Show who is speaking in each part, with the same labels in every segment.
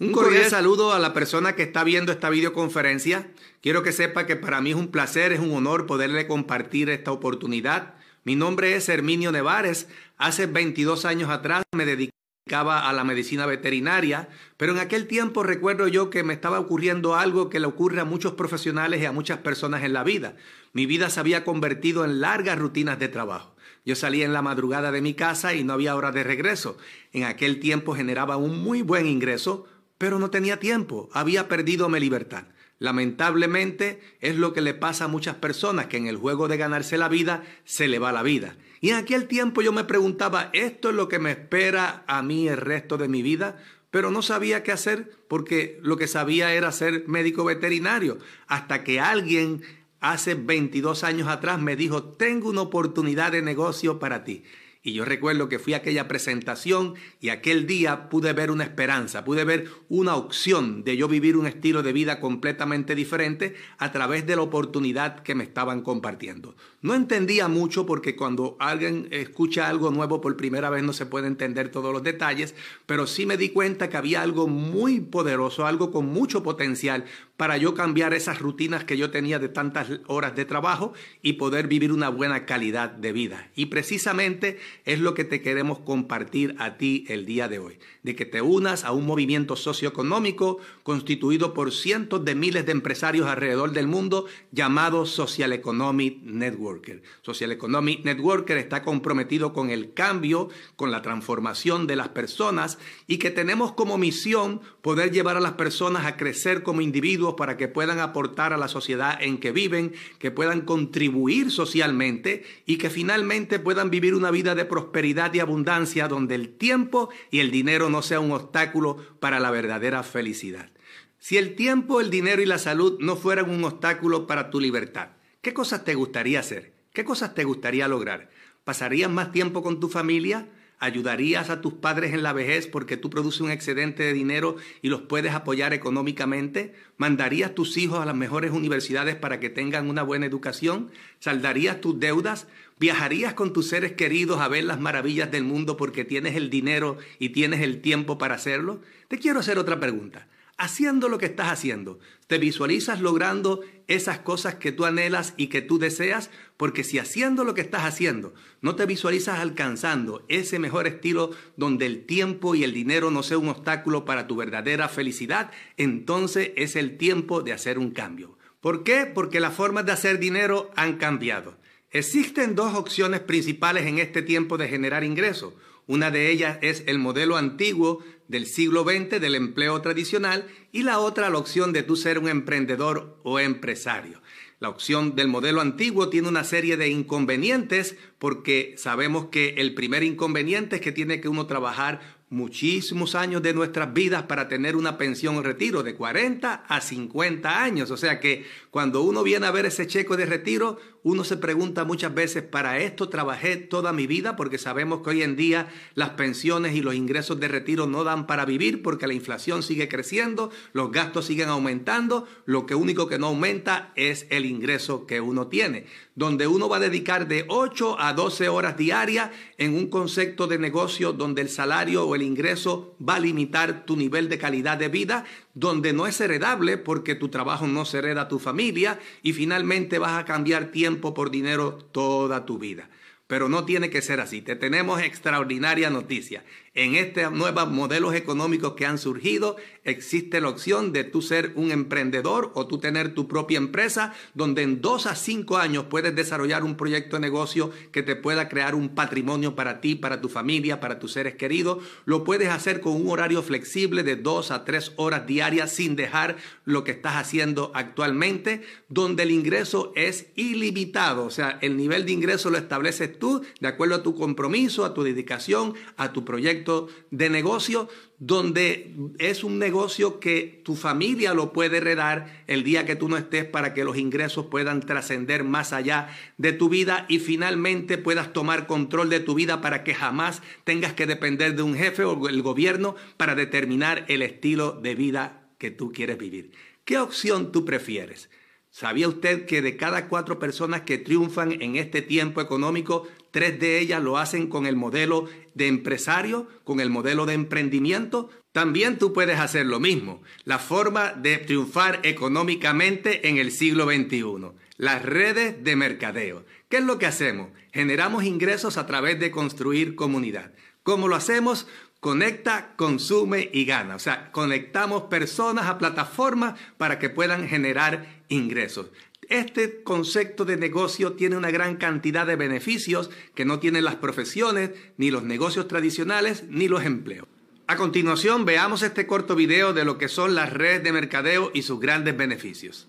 Speaker 1: Un cordial saludo a la persona que está viendo esta videoconferencia. Quiero que sepa que para mí es un placer, es un honor poderle compartir esta oportunidad. Mi nombre es Herminio Nevares. Hace 22 años atrás me dedicaba a la medicina veterinaria, pero en aquel tiempo recuerdo yo que me estaba ocurriendo algo que le ocurre a muchos profesionales y a muchas personas en la vida. Mi vida se había convertido en largas rutinas de trabajo. Yo salía en la madrugada de mi casa y no había hora de regreso. En aquel tiempo generaba un muy buen ingreso, pero no tenía tiempo, había perdido mi libertad. Lamentablemente es lo que le pasa a muchas personas que en el juego de ganarse la vida se le va la vida. Y en aquel tiempo yo me preguntaba, ¿esto es lo que me espera a mí el resto de mi vida? Pero no sabía qué hacer porque lo que sabía era ser médico veterinario. Hasta que alguien hace 22 años atrás me dijo, tengo una oportunidad de negocio para ti. Y yo recuerdo que fui a aquella presentación y aquel día pude ver una esperanza, pude ver una opción de yo vivir un estilo de vida completamente diferente a través de la oportunidad que me estaban compartiendo. No entendía mucho porque cuando alguien escucha algo nuevo por primera vez no se puede entender todos los detalles, pero sí me di cuenta que había algo muy poderoso, algo con mucho potencial para yo cambiar esas rutinas que yo tenía de tantas horas de trabajo y poder vivir una buena calidad de vida. Y precisamente es lo que te queremos compartir a ti el día de hoy, de que te unas a un movimiento socioeconómico constituido por cientos de miles de empresarios alrededor del mundo llamado Social Economic Networker. Social Economic Networker está comprometido con el cambio, con la transformación de las personas y que tenemos como misión poder llevar a las personas a crecer como individuos para que puedan aportar a la sociedad en que viven, que puedan contribuir socialmente y que finalmente puedan vivir una vida de prosperidad y abundancia donde el tiempo y el dinero no sea un obstáculo para la verdadera felicidad. Si el tiempo, el dinero y la salud no fueran un obstáculo para tu libertad, ¿qué cosas te gustaría hacer? ¿Qué cosas te gustaría lograr? ¿Pasarías más tiempo con tu familia? ¿Ayudarías a tus padres en la vejez porque tú produces un excedente de dinero y los puedes apoyar económicamente? ¿Mandarías tus hijos a las mejores universidades para que tengan una buena educación? ¿Saldarías tus deudas? ¿Viajarías con tus seres queridos a ver las maravillas del mundo porque tienes el dinero y tienes el tiempo para hacerlo? Te quiero hacer otra pregunta haciendo lo que estás haciendo. Te visualizas logrando esas cosas que tú anhelas y que tú deseas, porque si haciendo lo que estás haciendo no te visualizas alcanzando ese mejor estilo donde el tiempo y el dinero no sea un obstáculo para tu verdadera felicidad, entonces es el tiempo de hacer un cambio. ¿Por qué? Porque las formas de hacer dinero han cambiado. Existen dos opciones principales en este tiempo de generar ingresos. Una de ellas es el modelo antiguo del siglo XX del empleo tradicional y la otra la opción de tú ser un emprendedor o empresario. La opción del modelo antiguo tiene una serie de inconvenientes porque sabemos que el primer inconveniente es que tiene que uno trabajar muchísimos años de nuestras vidas para tener una pensión o retiro de 40 a 50 años. O sea que cuando uno viene a ver ese cheque de retiro, uno se pregunta muchas veces, ¿para esto trabajé toda mi vida? Porque sabemos que hoy en día las pensiones y los ingresos de retiro no dan para vivir porque la inflación sigue creciendo, los gastos siguen aumentando, lo que único que no aumenta es el ingreso que uno tiene, donde uno va a dedicar de 8 a 12 horas diarias en un concepto de negocio donde el salario o el ingreso va a limitar tu nivel de calidad de vida, donde no es heredable porque tu trabajo no se hereda a tu familia y finalmente vas a cambiar tiempo por dinero toda tu vida. Pero no tiene que ser así. Te tenemos extraordinaria noticia. En estos nuevos modelos económicos que han surgido, existe la opción de tú ser un emprendedor o tú tener tu propia empresa, donde en dos a cinco años puedes desarrollar un proyecto de negocio que te pueda crear un patrimonio para ti, para tu familia, para tus seres queridos. Lo puedes hacer con un horario flexible de dos a tres horas diarias sin dejar lo que estás haciendo actualmente, donde el ingreso es ilimitado. O sea, el nivel de ingreso lo estableces tú de acuerdo a tu compromiso, a tu dedicación, a tu proyecto de negocio donde es un negocio que tu familia lo puede heredar el día que tú no estés para que los ingresos puedan trascender más allá de tu vida y finalmente puedas tomar control de tu vida para que jamás tengas que depender de un jefe o el gobierno para determinar el estilo de vida que tú quieres vivir. ¿Qué opción tú prefieres? ¿Sabía usted que de cada cuatro personas que triunfan en este tiempo económico, tres de ellas lo hacen con el modelo de empresario, con el modelo de emprendimiento? También tú puedes hacer lo mismo. La forma de triunfar económicamente en el siglo XXI. Las redes de mercadeo. ¿Qué es lo que hacemos? Generamos ingresos a través de construir comunidad. ¿Cómo lo hacemos? Conecta, consume y gana. O sea, conectamos personas a plataformas para que puedan generar ingresos. Este concepto de negocio tiene una gran cantidad de beneficios que no tienen las profesiones, ni los negocios tradicionales, ni los empleos. A continuación, veamos este corto video de lo que son las redes de mercadeo y sus grandes beneficios.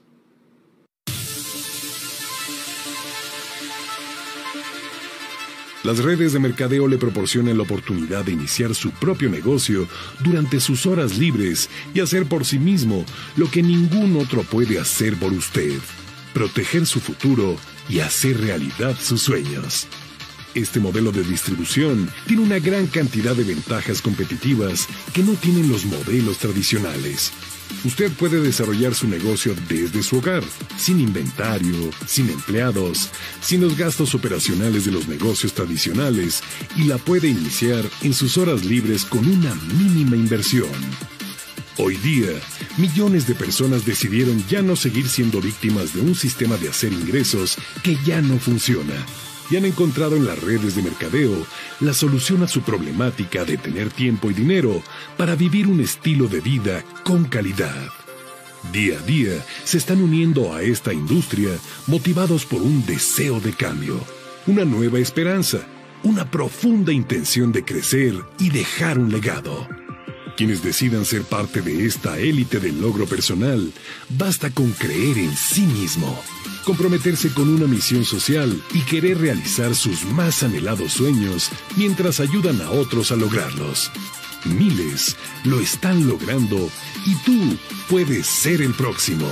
Speaker 2: Las redes de mercadeo le proporcionan la oportunidad de iniciar su propio negocio durante sus horas libres y hacer por sí mismo lo que ningún otro puede hacer por usted, proteger su futuro y hacer realidad sus sueños. Este modelo de distribución tiene una gran cantidad de ventajas competitivas que no tienen los modelos tradicionales. Usted puede desarrollar su negocio desde su hogar, sin inventario, sin empleados, sin los gastos operacionales de los negocios tradicionales y la puede iniciar en sus horas libres con una mínima inversión. Hoy día, millones de personas decidieron ya no seguir siendo víctimas de un sistema de hacer ingresos que ya no funciona y han encontrado en las redes de mercadeo la solución a su problemática de tener tiempo y dinero para vivir un estilo de vida con calidad. Día a día se están uniendo a esta industria motivados por un deseo de cambio, una nueva esperanza, una profunda intención de crecer y dejar un legado. Quienes decidan ser parte de esta élite del logro personal, basta con creer en sí mismo comprometerse con una misión social y querer realizar sus más anhelados sueños mientras ayudan a otros a lograrlos. Miles lo están logrando y tú puedes ser el próximo.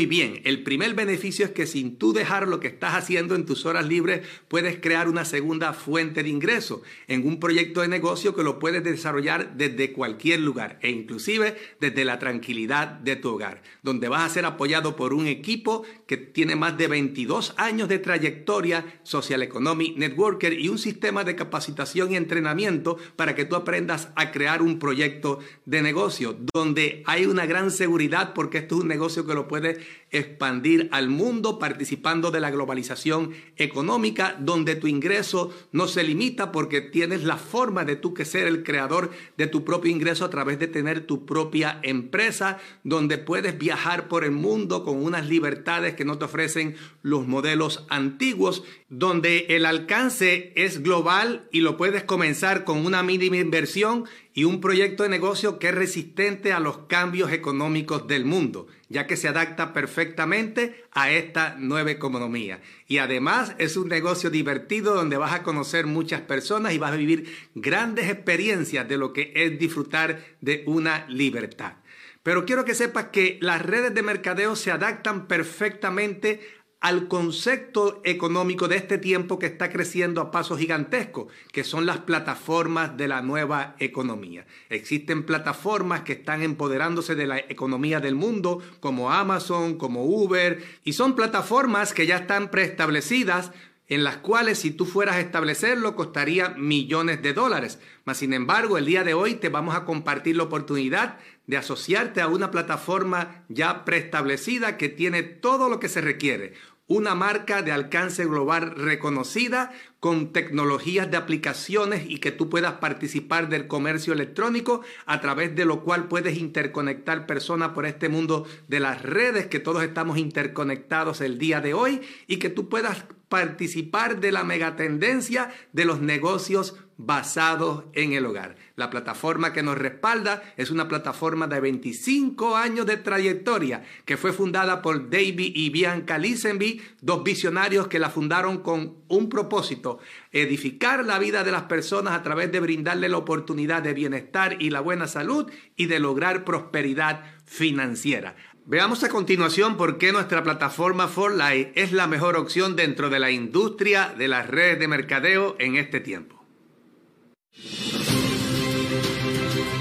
Speaker 1: Muy bien, el primer beneficio es que sin tú dejar lo que estás haciendo en tus horas libres, puedes crear una segunda fuente de ingreso en un proyecto de negocio que lo puedes desarrollar desde cualquier lugar e inclusive desde la tranquilidad de tu hogar, donde vas a ser apoyado por un equipo que tiene más de 22 años de trayectoria, Social Economic Networker y un sistema de capacitación y entrenamiento para que tú aprendas a crear un proyecto de negocio, donde hay una gran seguridad porque esto es un negocio que lo puedes expandir al mundo participando de la globalización económica, donde tu ingreso no se limita porque tienes la forma de tú que ser el creador de tu propio ingreso a través de tener tu propia empresa, donde puedes viajar por el mundo con unas libertades que no te ofrecen los modelos antiguos, donde el alcance es global y lo puedes comenzar con una mínima inversión y un proyecto de negocio que es resistente a los cambios económicos del mundo, ya que se adapta perfectamente a esta nueva economía. Y además es un negocio divertido donde vas a conocer muchas personas y vas a vivir grandes experiencias de lo que es disfrutar de una libertad. Pero quiero que sepas que las redes de mercadeo se adaptan perfectamente al concepto económico de este tiempo que está creciendo a pasos gigantescos, que son las plataformas de la nueva economía. Existen plataformas que están empoderándose de la economía del mundo, como Amazon, como Uber, y son plataformas que ya están preestablecidas en las cuales si tú fueras a establecerlo costaría millones de dólares. Mas sin embargo, el día de hoy te vamos a compartir la oportunidad de asociarte a una plataforma ya preestablecida que tiene todo lo que se requiere. Una marca de alcance global reconocida con tecnologías de aplicaciones y que tú puedas participar del comercio electrónico a través de lo cual puedes interconectar personas por este mundo de las redes que todos estamos interconectados el día de hoy y que tú puedas participar de la megatendencia de los negocios basados en el hogar. La plataforma que nos respalda es una plataforma de 25 años de trayectoria que fue fundada por David y Bianca Lisenby, dos visionarios que la fundaron con un propósito, edificar la vida de las personas a través de brindarle la oportunidad de bienestar y la buena salud y de lograr prosperidad financiera. Veamos a continuación por qué nuestra plataforma For Life es la mejor opción dentro de la industria de las redes de mercadeo en este tiempo.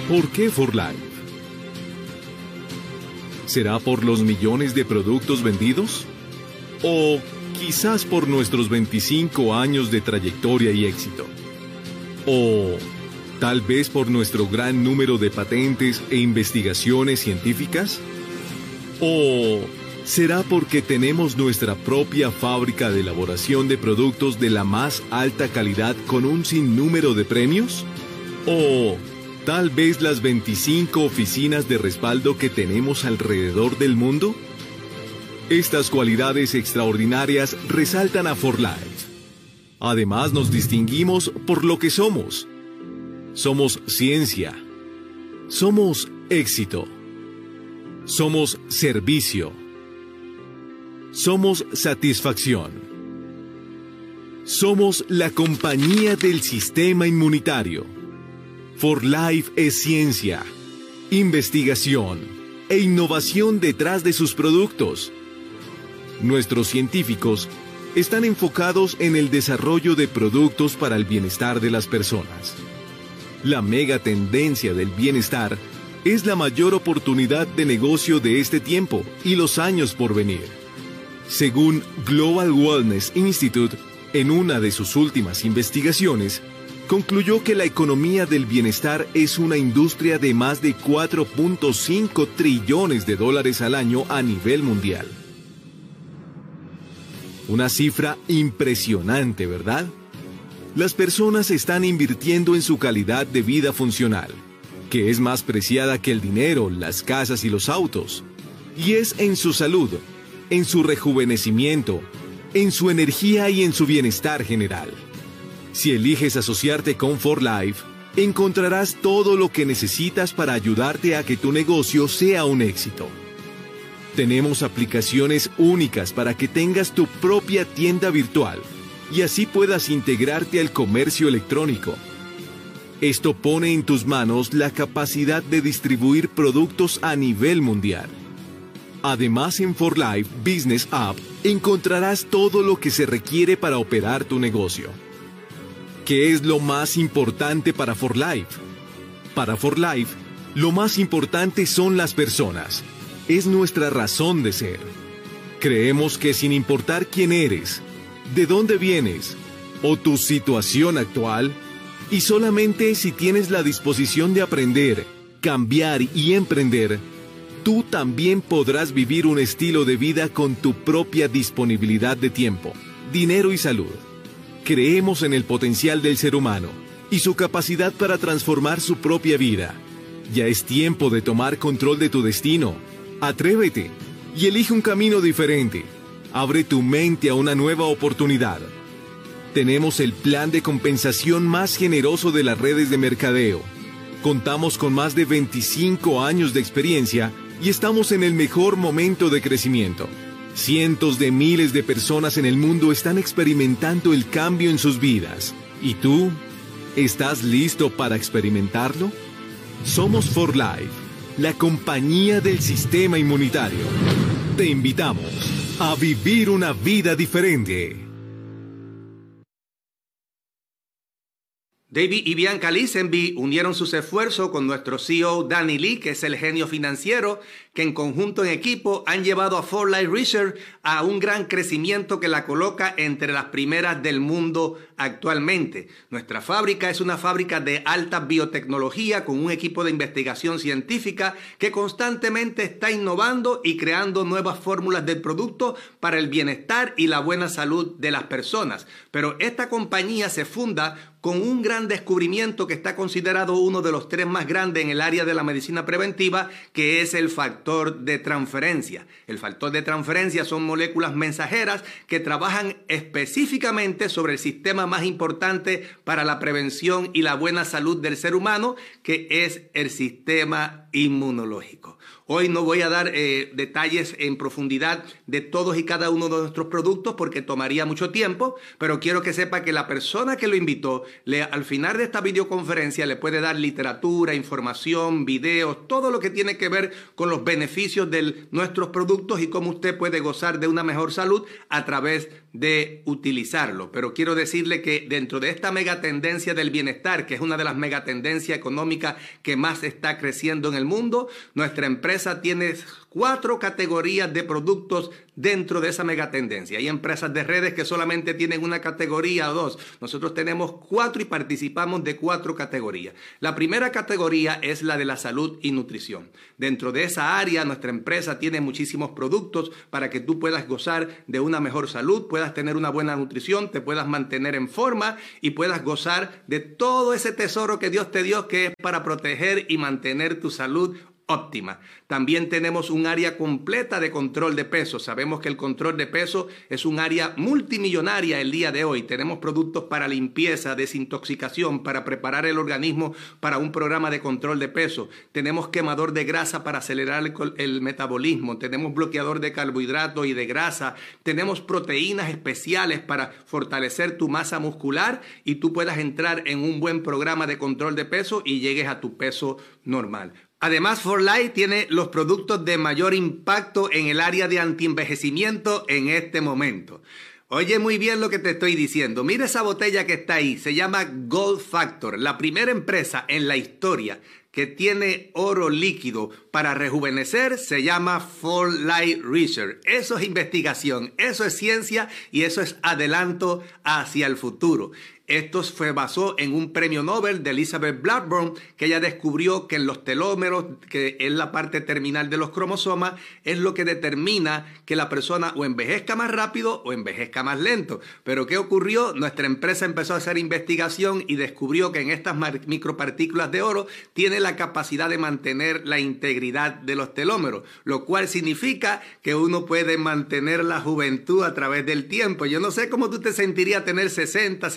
Speaker 2: ¿Por qué For Life?
Speaker 3: ¿Será por los millones de productos vendidos? ¿O quizás por nuestros 25 años de trayectoria y éxito? ¿O tal vez por nuestro gran número de patentes e investigaciones científicas? ¿O será porque tenemos nuestra propia fábrica de elaboración de productos de la más alta calidad con un sinnúmero de premios? ¿O tal vez las 25 oficinas de respaldo que tenemos alrededor del mundo? Estas cualidades extraordinarias resaltan a For Life. Además nos distinguimos por lo que somos. Somos ciencia. Somos éxito. Somos servicio. Somos satisfacción. Somos la compañía del sistema inmunitario. For Life es ciencia, investigación e innovación detrás de sus productos. Nuestros científicos están enfocados en el desarrollo de productos para el bienestar de las personas. La mega tendencia del bienestar es la mayor oportunidad de negocio de este tiempo y los años por venir. Según Global Wellness Institute, en una de sus últimas investigaciones, concluyó que la economía del bienestar es una industria de más de 4.5 trillones de dólares al año a nivel mundial. Una cifra impresionante, ¿verdad? Las personas están invirtiendo en su calidad de vida funcional, que es más preciada que el dinero, las casas y los autos, y es en su salud, en su rejuvenecimiento, en su energía y en su bienestar general. Si eliges asociarte con For Life, encontrarás todo lo que necesitas para ayudarte a que tu negocio sea un éxito. Tenemos aplicaciones únicas para que tengas tu propia tienda virtual y así puedas integrarte al comercio electrónico. Esto pone en tus manos la capacidad de distribuir productos a nivel mundial. Además, en For Life Business App encontrarás todo lo que se requiere para operar tu negocio. ¿Qué es lo más importante para For Life? Para For Life, lo más importante son las personas es nuestra razón de ser. Creemos que sin importar quién eres, de dónde vienes o tu situación actual, y solamente si tienes la disposición de aprender, cambiar y emprender, tú también podrás vivir un estilo de vida con tu propia disponibilidad de tiempo, dinero y salud. Creemos en el potencial del ser humano y su capacidad para transformar su propia vida. Ya es tiempo de tomar control de tu destino Atrévete y elige un camino diferente. Abre tu mente a una nueva oportunidad. Tenemos el plan de compensación más generoso de las redes de mercadeo. Contamos con más de 25 años de experiencia y estamos en el mejor momento de crecimiento. Cientos de miles de personas en el mundo están experimentando el cambio en sus vidas. ¿Y tú? ¿Estás listo para experimentarlo? Somos For Life la compañía del sistema inmunitario. Te invitamos a vivir una vida diferente.
Speaker 1: David y Bianca Lisenby unieron sus esfuerzos con nuestro CEO Danny Lee, que es el genio financiero, que en conjunto en equipo han llevado a Fort Light Research a un gran crecimiento que la coloca entre las primeras del mundo actualmente. Nuestra fábrica es una fábrica de alta biotecnología con un equipo de investigación científica que constantemente está innovando y creando nuevas fórmulas del producto para el bienestar y la buena salud de las personas. Pero esta compañía se funda con un gran descubrimiento que está considerado uno de los tres más grandes en el área de la medicina preventiva, que es el factor de transferencia. El factor de transferencia son moléculas mensajeras que trabajan específicamente sobre el sistema más importante para la prevención y la buena salud del ser humano, que es el sistema inmunológico. Hoy no voy a dar eh, detalles en profundidad de todos y cada uno de nuestros productos porque tomaría mucho tiempo, pero quiero que sepa que la persona que lo invitó, al final de esta videoconferencia le puede dar literatura, información, videos, todo lo que tiene que ver con los beneficios de nuestros productos y cómo usted puede gozar de una mejor salud a través de utilizarlo. Pero quiero decirle que dentro de esta mega tendencia del bienestar, que es una de las megatendencias económicas que más está creciendo en el mundo, nuestra empresa tiene cuatro categorías de productos dentro de esa megatendencia. Hay empresas de redes que solamente tienen una categoría o dos. Nosotros tenemos cuatro y participamos de cuatro categorías. La primera categoría es la de la salud y nutrición. Dentro de esa área, nuestra empresa tiene muchísimos productos para que tú puedas gozar de una mejor salud, puedas tener una buena nutrición, te puedas mantener en forma y puedas gozar de todo ese tesoro que Dios te dio que es para proteger y mantener tu salud óptima. También tenemos un área completa de control de peso. Sabemos que el control de peso es un área multimillonaria el día de hoy. Tenemos productos para limpieza, desintoxicación, para preparar el organismo para un programa de control de peso. Tenemos quemador de grasa para acelerar el, el metabolismo. Tenemos bloqueador de carbohidratos y de grasa. Tenemos proteínas especiales para fortalecer tu masa muscular y tú puedas entrar en un buen programa de control de peso y llegues a tu peso normal. Además, For Life tiene los productos de mayor impacto en el área de antienvejecimiento en este momento. Oye muy bien lo que te estoy diciendo. Mira esa botella que está ahí. Se llama Gold Factor, la primera empresa en la historia que tiene oro líquido para rejuvenecer se llama For Light Research. Eso es investigación, eso es ciencia y eso es adelanto hacia el futuro. Esto se basó en un premio Nobel de Elizabeth Blackburn, que ella descubrió que en los telómeros, que es la parte terminal de los cromosomas, es lo que determina que la persona o envejezca más rápido o envejezca más lento. Pero ¿qué ocurrió? Nuestra empresa empezó a hacer investigación y descubrió que en estas micropartículas de oro tiene la capacidad de mantener la integridad de los telómeros, lo cual significa que uno puede mantener la juventud a través del tiempo. Yo no sé cómo tú te sentirías tener 60,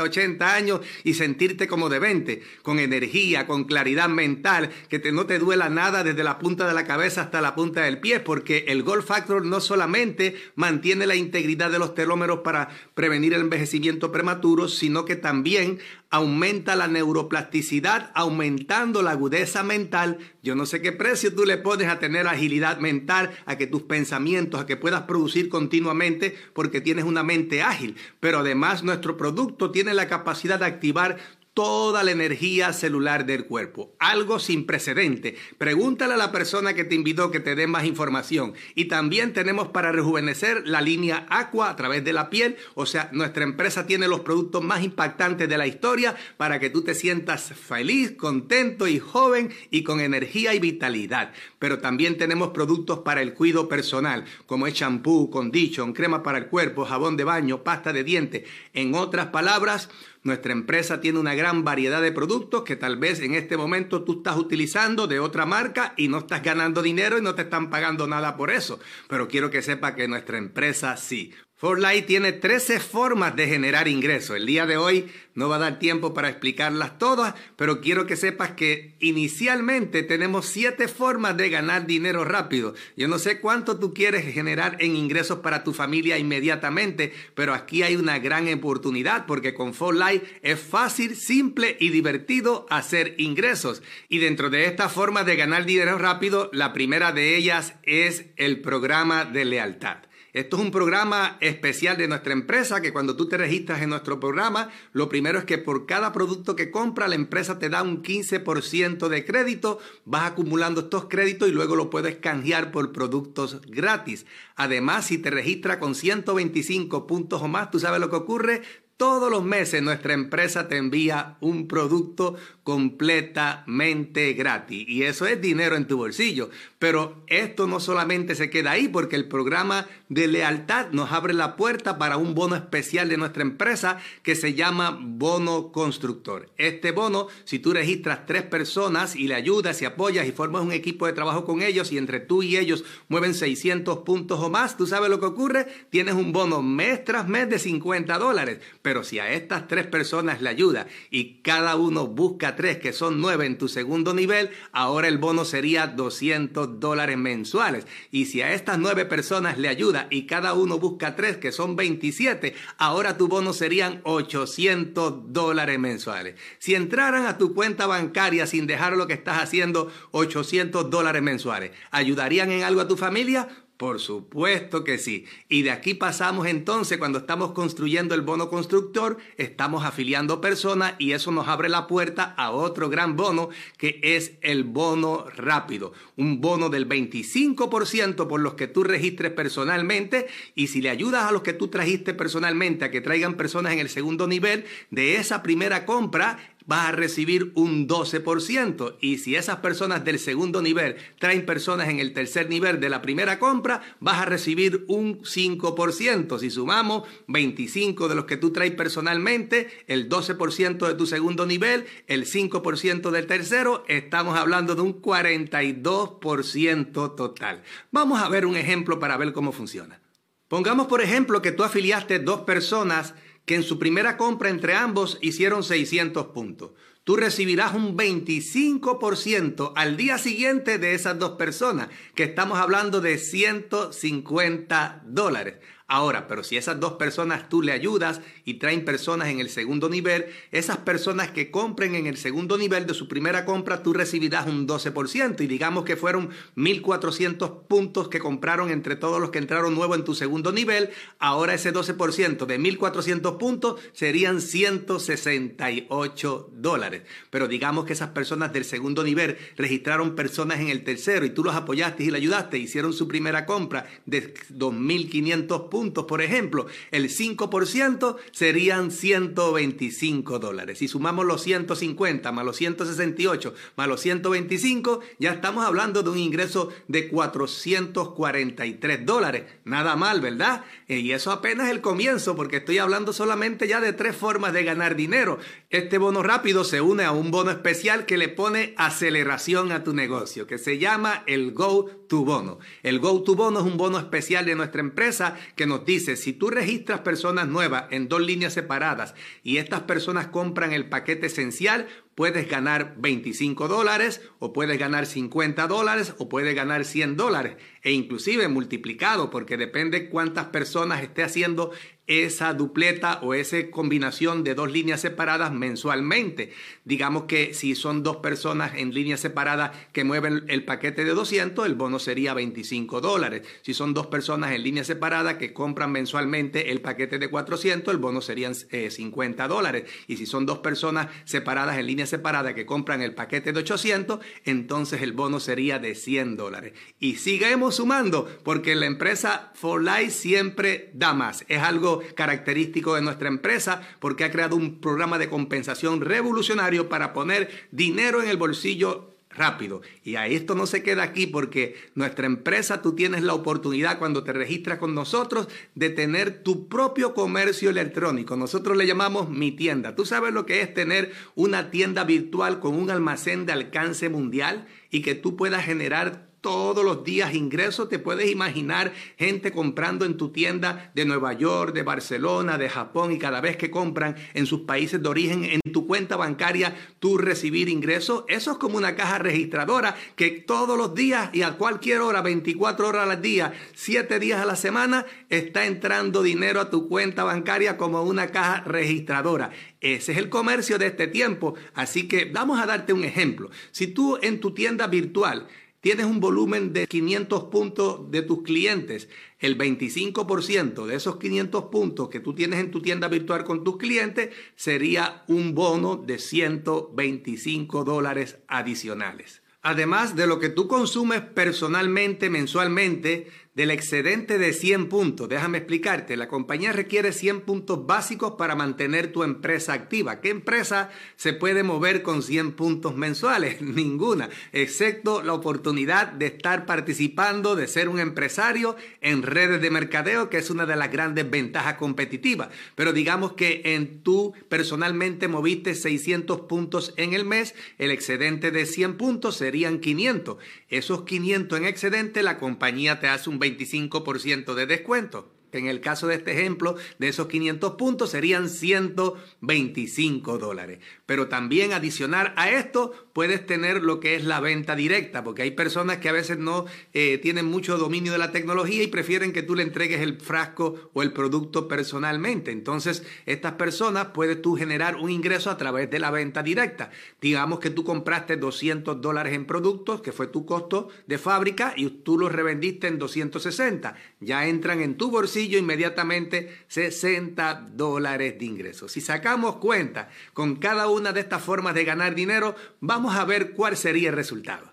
Speaker 1: 70, 80 años y sentirte como de 20, con energía, con claridad mental, que te, no te duela nada desde la punta de la cabeza hasta la punta del pie, porque el Gold Factor no solamente mantiene la integridad de los telómeros para prevenir el envejecimiento prematuro, sino que también aumenta la neuroplasticidad, aumentando la agudeza mental. Yo no sé qué precio tú le pones a tener agilidad mental, a que tus pensamientos, a que puedas producir continuamente, porque tienes una mente ágil. Pero además nuestro producto tiene la capacidad de activar toda la energía celular del cuerpo. Algo sin precedente. Pregúntale a la persona que te invitó que te dé más información. Y también tenemos para rejuvenecer la línea Aqua a través de la piel. O sea, nuestra empresa tiene los productos más impactantes de la historia para que tú te sientas feliz, contento y joven y con energía y vitalidad. Pero también tenemos productos para el cuidado personal, como es champú, condition, crema para el cuerpo, jabón de baño, pasta de dientes. En otras palabras, nuestra empresa tiene una gran variedad de productos que tal vez en este momento tú estás utilizando de otra marca y no estás ganando dinero y no te están pagando nada por eso. Pero quiero que sepa que nuestra empresa sí. Forlight tiene 13 formas de generar ingresos. El día de hoy no va a dar tiempo para explicarlas todas, pero quiero que sepas que inicialmente tenemos 7 formas de ganar dinero rápido. Yo no sé cuánto tú quieres generar en ingresos para tu familia inmediatamente, pero aquí hay una gran oportunidad porque con Forlight es fácil, simple y divertido hacer ingresos. Y dentro de estas formas de ganar dinero rápido, la primera de ellas es el programa de lealtad. Esto es un programa especial de nuestra empresa que cuando tú te registras en nuestro programa, lo primero es que por cada producto que compra la empresa te da un 15% de crédito, vas acumulando estos créditos y luego lo puedes canjear por productos gratis. Además, si te registras con 125 puntos o más, tú sabes lo que ocurre, todos los meses nuestra empresa te envía un producto completamente gratis y eso es dinero en tu bolsillo. Pero esto no solamente se queda ahí porque el programa de lealtad nos abre la puerta para un bono especial de nuestra empresa que se llama bono constructor. Este bono, si tú registras tres personas y le ayudas y apoyas y formas un equipo de trabajo con ellos y entre tú y ellos mueven 600 puntos o más, tú sabes lo que ocurre, tienes un bono mes tras mes de 50 dólares pero si a estas tres personas le ayuda y cada uno busca que son nueve en tu segundo nivel, ahora el bono sería 200 dólares mensuales. Y si a estas nueve personas le ayuda y cada uno busca tres, que son 27, ahora tu bono serían 800 dólares mensuales. Si entraran a tu cuenta bancaria sin dejar lo que estás haciendo, 800 dólares mensuales, ¿ayudarían en algo a tu familia? Por supuesto que sí. Y de aquí pasamos entonces, cuando estamos construyendo el bono constructor, estamos afiliando personas y eso nos abre la puerta a otro gran bono que es el bono rápido. Un bono del 25% por los que tú registres personalmente y si le ayudas a los que tú trajiste personalmente a que traigan personas en el segundo nivel de esa primera compra, vas a recibir un 12%. Y si esas personas del segundo nivel traen personas en el tercer nivel de la primera compra, vas a recibir un 5%. Si sumamos 25 de los que tú traes personalmente, el 12% de tu segundo nivel, el 5% del tercero, estamos hablando de un 42% total. Vamos a ver un ejemplo para ver cómo funciona. Pongamos por ejemplo que tú afiliaste dos personas que en su primera compra entre ambos hicieron 600 puntos. Tú recibirás un 25% al día siguiente de esas dos personas, que estamos hablando de 150 dólares. Ahora, pero si esas dos personas tú le ayudas y traen personas en el segundo nivel, esas personas que compren en el segundo nivel de su primera compra, tú recibirás un 12%. Y digamos que fueron 1.400 puntos que compraron entre todos los que entraron nuevo en tu segundo nivel. Ahora ese 12% de 1.400 puntos serían 168 dólares. Pero digamos que esas personas del segundo nivel registraron personas en el tercero y tú los apoyaste y le ayudaste, hicieron su primera compra de 2.500 puntos por ejemplo, el 5% serían 125 dólares. Si sumamos los 150 más los 168 más los 125, ya estamos hablando de un ingreso de 443 dólares. Nada mal, ¿verdad? Y eso apenas es el comienzo, porque estoy hablando solamente ya de tres formas de ganar dinero. Este bono rápido se une a un bono especial que le pone aceleración a tu negocio, que se llama el Go to Bono. El Go to Bono es un bono especial de nuestra empresa que nos dice, si tú registras personas nuevas en dos líneas separadas y estas personas compran el paquete esencial, puedes ganar 25 dólares o puedes ganar 50 dólares o puedes ganar 100 dólares e inclusive multiplicado porque depende cuántas personas esté haciendo esa dupleta o esa combinación de dos líneas separadas mensualmente. Digamos que si son dos personas en línea separada que mueven el paquete de 200, el bono sería 25 dólares. Si son dos personas en línea separada que compran mensualmente el paquete de 400, el bono serían 50 eh, dólares. Y si son dos personas separadas en línea separada que compran el paquete de 800, entonces el bono sería de 100 dólares. Y sigamos sumando porque la empresa For Life siempre da más. Es algo característico de nuestra empresa porque ha creado un programa de compensación revolucionario para poner dinero en el bolsillo rápido. Y a esto no se queda aquí porque nuestra empresa, tú tienes la oportunidad cuando te registras con nosotros de tener tu propio comercio electrónico. Nosotros le llamamos mi tienda. ¿Tú sabes lo que es tener una tienda virtual con un almacén de alcance mundial y que tú puedas generar todos los días ingresos. Te puedes imaginar gente comprando en tu tienda de Nueva York, de Barcelona, de Japón y cada vez que compran en sus países de origen, en tu cuenta bancaria, tú recibir ingresos. Eso es como una caja registradora que todos los días y a cualquier hora, 24 horas al día, 7 días a la semana, está entrando dinero a tu cuenta bancaria como una caja registradora. Ese es el comercio de este tiempo. Así que vamos a darte un ejemplo. Si tú en tu tienda virtual tienes un volumen de 500 puntos de tus clientes, el 25% de esos 500 puntos que tú tienes en tu tienda virtual con tus clientes sería un bono de 125 dólares adicionales. Además de lo que tú consumes personalmente, mensualmente, del excedente de 100 puntos. Déjame explicarte, la compañía requiere 100 puntos básicos para mantener tu empresa activa. ¿Qué empresa se puede mover con 100 puntos mensuales? Ninguna, excepto la oportunidad de estar participando, de ser un empresario en redes de mercadeo, que es una de las grandes ventajas competitivas. Pero digamos que en tú personalmente moviste 600 puntos en el mes, el excedente de 100 puntos serían 500. Esos 500 en excedente, la compañía te hace un 25% de descuento. En el caso de este ejemplo, de esos 500 puntos serían 125 dólares. Pero también adicionar a esto, puedes tener lo que es la venta directa, porque hay personas que a veces no eh, tienen mucho dominio de la tecnología y prefieren que tú le entregues el frasco o el producto personalmente. Entonces, estas personas puedes tú generar un ingreso a través de la venta directa. Digamos que tú compraste 200 dólares en productos, que fue tu costo de fábrica, y tú los revendiste en 260. Ya entran en tu bolsillo inmediatamente 60 dólares de ingreso. Si sacamos cuenta con cada una de estas formas de ganar dinero, vamos a ver cuál sería el resultado.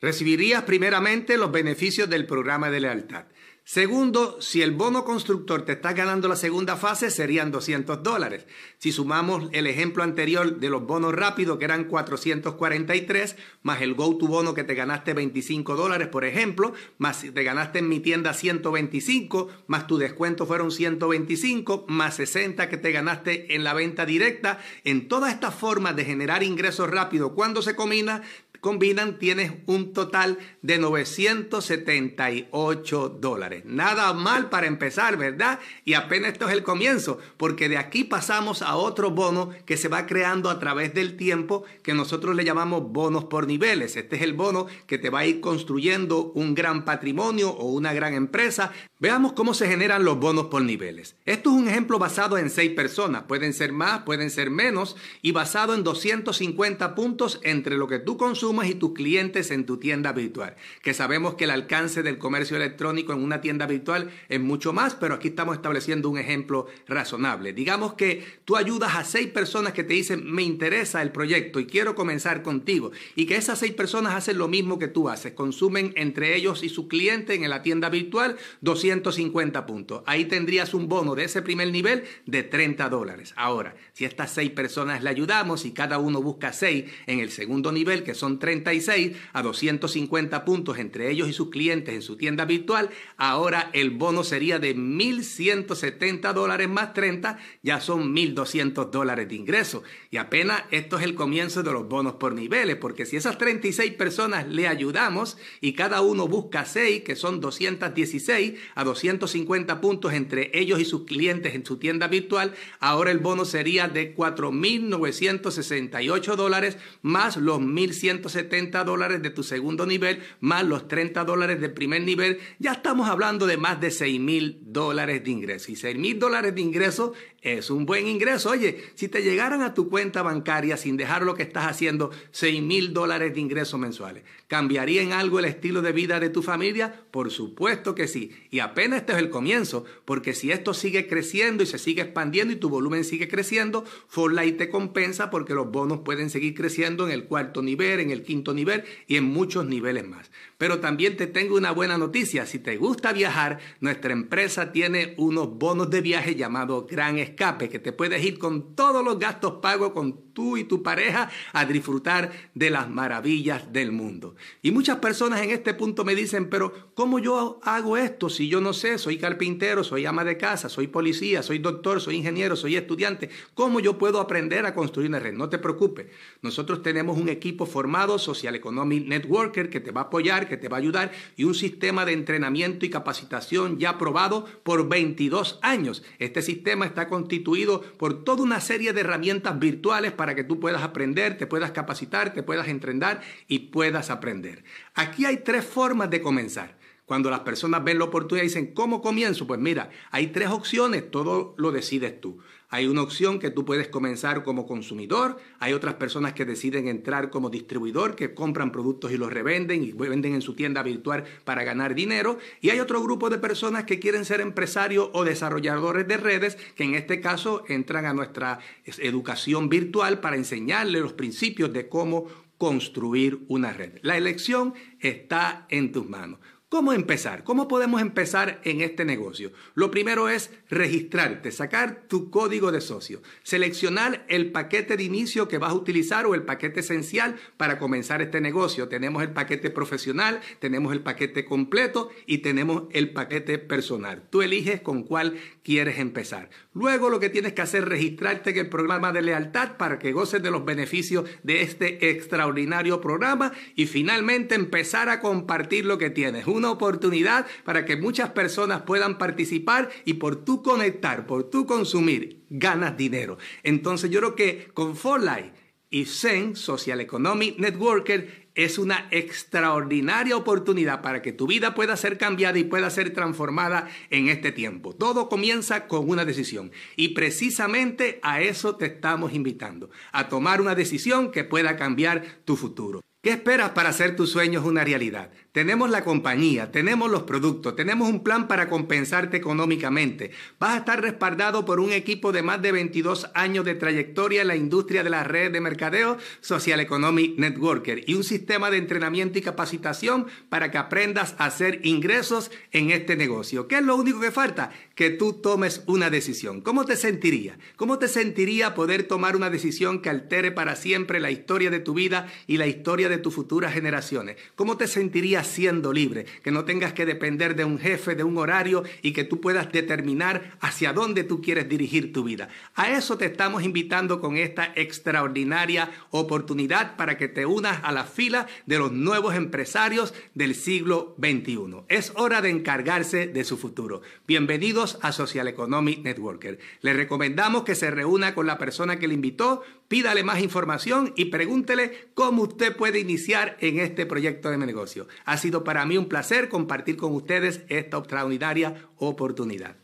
Speaker 1: Recibirías primeramente los beneficios del programa de lealtad. Segundo, si el bono constructor te está ganando la segunda fase, serían 200 dólares. Si sumamos el ejemplo anterior de los bonos rápidos, que eran 443, más el Go to bono que te ganaste 25 dólares, por ejemplo, más te ganaste en mi tienda 125, más tu descuento fueron 125, más 60 que te ganaste en la venta directa. En todas estas formas de generar ingresos rápidos, cuando se combina, combinan, tienes un total de 978 dólares. Nada mal para empezar, ¿verdad? Y apenas esto es el comienzo, porque de aquí pasamos a otro bono que se va creando a través del tiempo, que nosotros le llamamos bonos por niveles. Este es el bono que te va a ir construyendo un gran patrimonio o una gran empresa. Veamos cómo se generan los bonos por niveles. Esto es un ejemplo basado en seis personas. Pueden ser más, pueden ser menos, y basado en 250 puntos entre lo que tú consumes y tus clientes en tu tienda virtual. Que sabemos que el alcance del comercio electrónico en una tienda virtual es mucho más, pero aquí estamos estableciendo un ejemplo razonable. Digamos que tú ayudas a seis personas que te dicen, me interesa el proyecto y quiero comenzar contigo. Y que esas seis personas hacen lo mismo que tú haces. Consumen entre ellos y su cliente en la tienda virtual 250 puntos. Ahí tendrías un bono de ese primer nivel de 30 dólares. Ahora, si estas seis personas le ayudamos y cada uno busca seis en el segundo nivel, que son 36 a 250 puntos entre ellos y sus clientes en su tienda virtual, ahora el bono sería de 1.170 dólares más 30, ya son 1.200 dólares de ingreso. Y apenas esto es el comienzo de los bonos por niveles, porque si esas 36 personas le ayudamos y cada uno busca 6, que son 216 a 250 puntos entre ellos y sus clientes en su tienda virtual, ahora el bono sería de 4.968 dólares más los 1.170 70 dólares de tu segundo nivel más los 30 dólares del primer nivel, ya estamos hablando de más de 6 mil dólares de ingreso. Y 6 mil dólares de ingreso es un buen ingreso. Oye, si te llegaran a tu cuenta bancaria sin dejar lo que estás haciendo, 6 mil dólares de ingresos mensuales, ¿cambiaría en algo el estilo de vida de tu familia? Por supuesto que sí. Y apenas este es el comienzo, porque si esto sigue creciendo y se sigue expandiendo y tu volumen sigue creciendo, Forlight te compensa porque los bonos pueden seguir creciendo en el cuarto nivel, en el quinto nivel y en muchos niveles más. Pero también te tengo una buena noticia. Si te gusta viajar, nuestra empresa tiene unos bonos de viaje llamados Gran Escape, que te puedes ir con todos los gastos pagos con tú y tu pareja a disfrutar de las maravillas del mundo. Y muchas personas en este punto me dicen, pero ¿cómo yo hago esto si yo no sé? Soy carpintero, soy ama de casa, soy policía, soy doctor, soy ingeniero, soy estudiante. ¿Cómo yo puedo aprender a construir una red? No te preocupes. Nosotros tenemos un equipo formado, Social Economic Networker, que te va a apoyar, que te va a ayudar y un sistema de entrenamiento y capacitación ya aprobado por 22 años. Este sistema está constituido por toda una serie de herramientas virtuales que tú puedas aprender, te puedas capacitar, te puedas entrenar y puedas aprender. Aquí hay tres formas de comenzar. Cuando las personas ven la oportunidad y dicen, ¿cómo comienzo? Pues mira, hay tres opciones, todo lo decides tú. Hay una opción que tú puedes comenzar como consumidor, hay otras personas que deciden entrar como distribuidor, que compran productos y los revenden y venden en su tienda virtual para ganar dinero, y hay otro grupo de personas que quieren ser empresarios o desarrolladores de redes, que en este caso entran a nuestra educación virtual para enseñarles los principios de cómo construir una red. La elección está en tus manos. ¿Cómo empezar? ¿Cómo podemos empezar en este negocio? Lo primero es registrarte, sacar tu código de socio, seleccionar el paquete de inicio que vas a utilizar o el paquete esencial para comenzar este negocio. Tenemos el paquete profesional, tenemos el paquete completo y tenemos el paquete personal. Tú eliges con cuál quieres empezar. Luego lo que tienes que hacer es registrarte en el programa de lealtad para que goces de los beneficios de este extraordinario programa y finalmente empezar a compartir lo que tienes una oportunidad para que muchas personas puedan participar y por tu conectar, por tu consumir, ganas dinero. Entonces yo creo que con Forlight Y Zen Social Economic Networker es una extraordinaria oportunidad para que tu vida pueda ser cambiada y pueda ser transformada en este tiempo. Todo comienza con una decisión y precisamente a eso te estamos invitando, a tomar una decisión que pueda cambiar tu futuro. ¿Qué esperas para hacer tus sueños una realidad? Tenemos la compañía, tenemos los productos, tenemos un plan para compensarte económicamente. Vas a estar respaldado por un equipo de más de 22 años de trayectoria en la industria de la red de mercadeo Social Economic Networker y un sistema de entrenamiento y capacitación para que aprendas a hacer ingresos en este negocio. ¿Qué es lo único que falta? Que tú tomes una decisión. ¿Cómo te sentiría? ¿Cómo te sentiría poder tomar una decisión que altere para siempre la historia de tu vida y la historia de tus futuras generaciones? ¿Cómo te sentirías siendo libre? Que no tengas que depender de un jefe, de un horario y que tú puedas determinar hacia dónde tú quieres dirigir tu vida. A eso te estamos invitando con esta extraordinaria oportunidad para que te unas a la fila de los nuevos empresarios del siglo XXI. Es hora de encargarse de su futuro. Bienvenidos a Social Economic Networker. Le recomendamos que se reúna con la persona que le invitó, pídale más información y pregúntele cómo usted puede iniciar en este proyecto de negocio. Ha sido para mí un placer compartir con ustedes esta extraordinaria oportunidad.